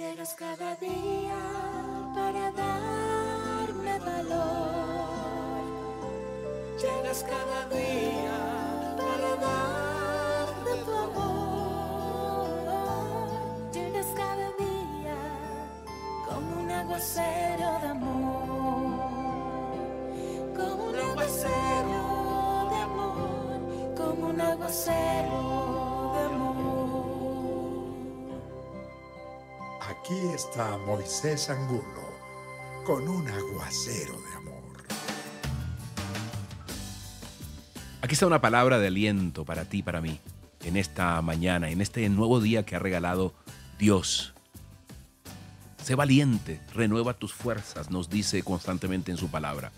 Llegas cada día para darme valor. Llegas cada día Aquí está Moisés Angulo con un aguacero de amor. Aquí está una palabra de aliento para ti, para mí, en esta mañana, en este nuevo día que ha regalado Dios. Sé valiente, renueva tus fuerzas, nos dice constantemente en su palabra.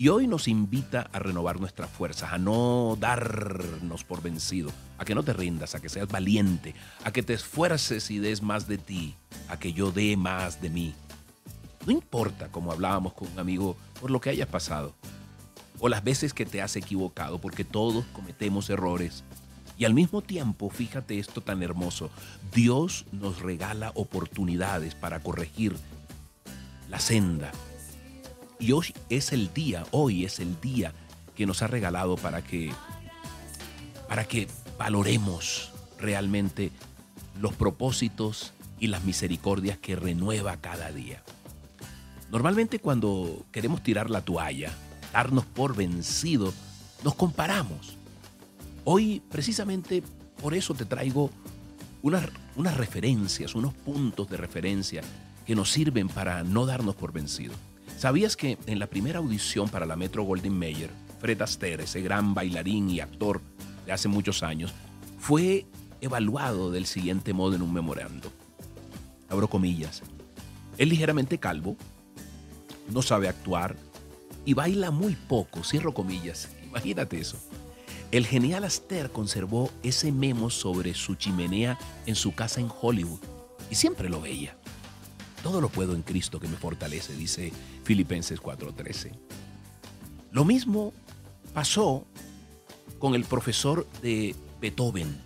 Y hoy nos invita a renovar nuestras fuerzas, a no darnos por vencido, a que no te rindas, a que seas valiente, a que te esfuerces y des más de ti, a que yo dé más de mí. No importa, como hablábamos con un amigo, por lo que hayas pasado, o las veces que te has equivocado, porque todos cometemos errores. Y al mismo tiempo, fíjate esto tan hermoso, Dios nos regala oportunidades para corregir la senda. Y hoy es el día, hoy es el día que nos ha regalado para que para que valoremos realmente los propósitos y las misericordias que renueva cada día. Normalmente cuando queremos tirar la toalla, darnos por vencido, nos comparamos. Hoy precisamente por eso te traigo unas, unas referencias, unos puntos de referencia que nos sirven para no darnos por vencido. ¿Sabías que en la primera audición para la Metro Golden Mayer, Fred Astaire, ese gran bailarín y actor de hace muchos años, fue evaluado del siguiente modo en un memorando? Abro comillas. Es ligeramente calvo, no sabe actuar y baila muy poco, cierro comillas. Imagínate eso. El genial Aster conservó ese memo sobre su chimenea en su casa en Hollywood y siempre lo veía. Todo lo puedo en Cristo que me fortalece, dice Filipenses 4:13. Lo mismo pasó con el profesor de Beethoven.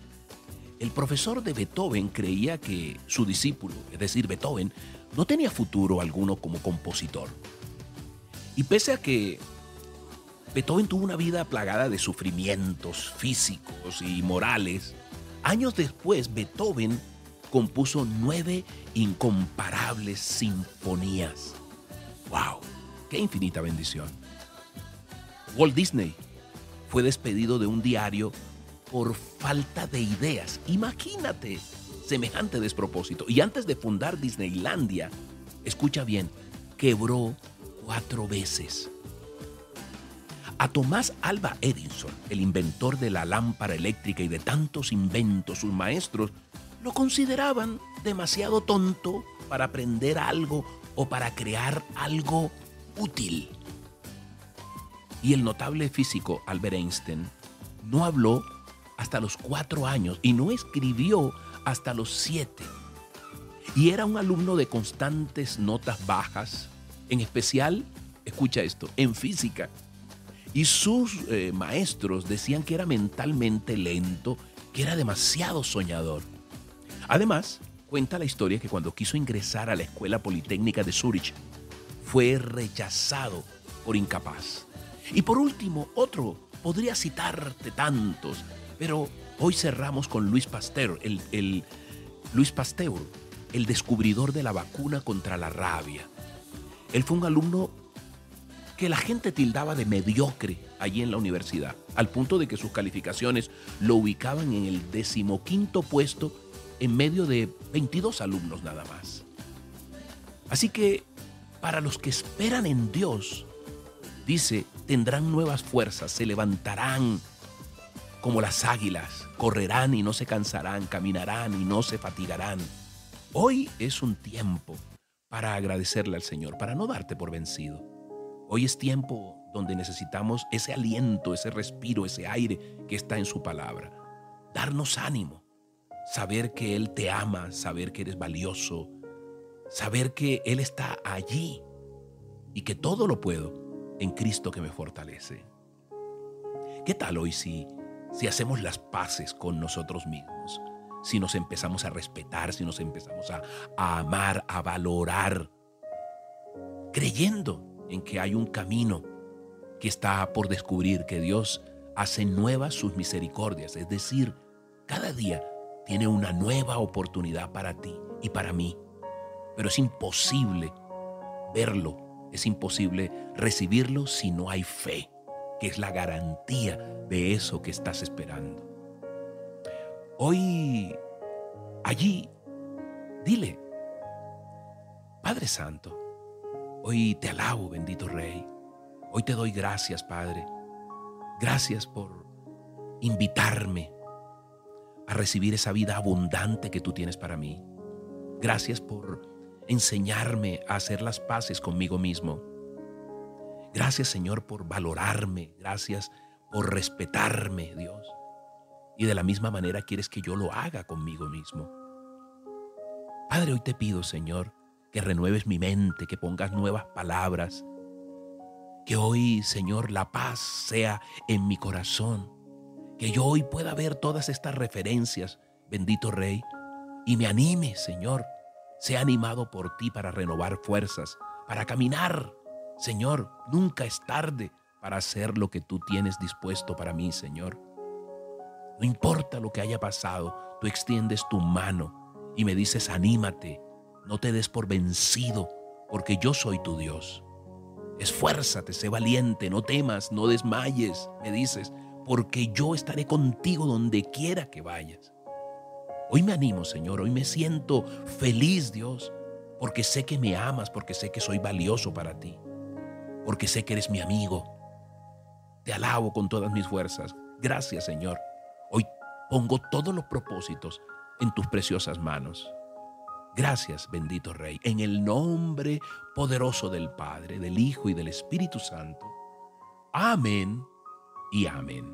El profesor de Beethoven creía que su discípulo, es decir, Beethoven, no tenía futuro alguno como compositor. Y pese a que Beethoven tuvo una vida plagada de sufrimientos físicos y morales, años después Beethoven compuso nueve incomparables sinfonías. ¡Wow! ¡Qué infinita bendición! Walt Disney fue despedido de un diario por falta de ideas. Imagínate semejante despropósito. Y antes de fundar Disneylandia, escucha bien, quebró cuatro veces. A Tomás Alba Edison, el inventor de la lámpara eléctrica y de tantos inventos, sus maestros lo consideraban demasiado tonto para aprender algo o para crear algo útil. Y el notable físico Albert Einstein no habló hasta los cuatro años y no escribió hasta los siete. Y era un alumno de constantes notas bajas, en especial, escucha esto, en física. Y sus eh, maestros decían que era mentalmente lento, que era demasiado soñador. Además, cuenta la historia que cuando quiso ingresar a la Escuela Politécnica de Zurich, fue rechazado por incapaz. Y por último, otro, podría citarte tantos, pero hoy cerramos con Luis Pasteur, el, Luis Pasteur, el descubridor de la vacuna contra la rabia. Él fue un alumno que la gente tildaba de mediocre allí en la universidad, al punto de que sus calificaciones lo ubicaban en el decimoquinto puesto en medio de 22 alumnos nada más. Así que para los que esperan en Dios, dice, tendrán nuevas fuerzas, se levantarán como las águilas, correrán y no se cansarán, caminarán y no se fatigarán. Hoy es un tiempo para agradecerle al Señor, para no darte por vencido. Hoy es tiempo donde necesitamos ese aliento, ese respiro, ese aire que está en su palabra. Darnos ánimo, saber que Él te ama, saber que eres valioso, saber que Él está allí y que todo lo puedo en Cristo que me fortalece. ¿Qué tal hoy si, si hacemos las paces con nosotros mismos? si nos empezamos a respetar, si nos empezamos a, a amar, a valorar, creyendo en que hay un camino que está por descubrir, que Dios hace nuevas sus misericordias, es decir, cada día tiene una nueva oportunidad para ti y para mí. Pero es imposible verlo, es imposible recibirlo si no hay fe, que es la garantía de eso que estás esperando. Hoy, allí, dile, Padre Santo, hoy te alabo, bendito Rey. Hoy te doy gracias, Padre. Gracias por invitarme a recibir esa vida abundante que tú tienes para mí. Gracias por enseñarme a hacer las paces conmigo mismo. Gracias, Señor, por valorarme. Gracias por respetarme, Dios y de la misma manera quieres que yo lo haga conmigo mismo. Padre, hoy te pido, Señor, que renueves mi mente, que pongas nuevas palabras, que hoy, Señor, la paz sea en mi corazón, que yo hoy pueda ver todas estas referencias, bendito Rey, y me anime, Señor, sea animado por ti para renovar fuerzas, para caminar. Señor, nunca es tarde para hacer lo que tú tienes dispuesto para mí, Señor. No importa lo que haya pasado, tú extiendes tu mano y me dices, anímate, no te des por vencido, porque yo soy tu Dios. Esfuérzate, sé valiente, no temas, no desmayes, me dices, porque yo estaré contigo donde quiera que vayas. Hoy me animo, Señor, hoy me siento feliz, Dios, porque sé que me amas, porque sé que soy valioso para ti, porque sé que eres mi amigo. Te alabo con todas mis fuerzas. Gracias, Señor pongo todos los propósitos en tus preciosas manos. Gracias, bendito Rey, en el nombre poderoso del Padre, del Hijo y del Espíritu Santo. Amén y amén.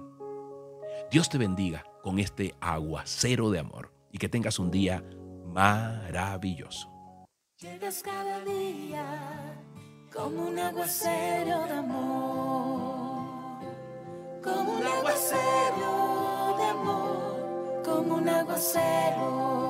Dios te bendiga con este aguacero de amor y que tengas un día maravilloso. Llegas cada día como un aguacero de amor, como un aguacero como un aguacero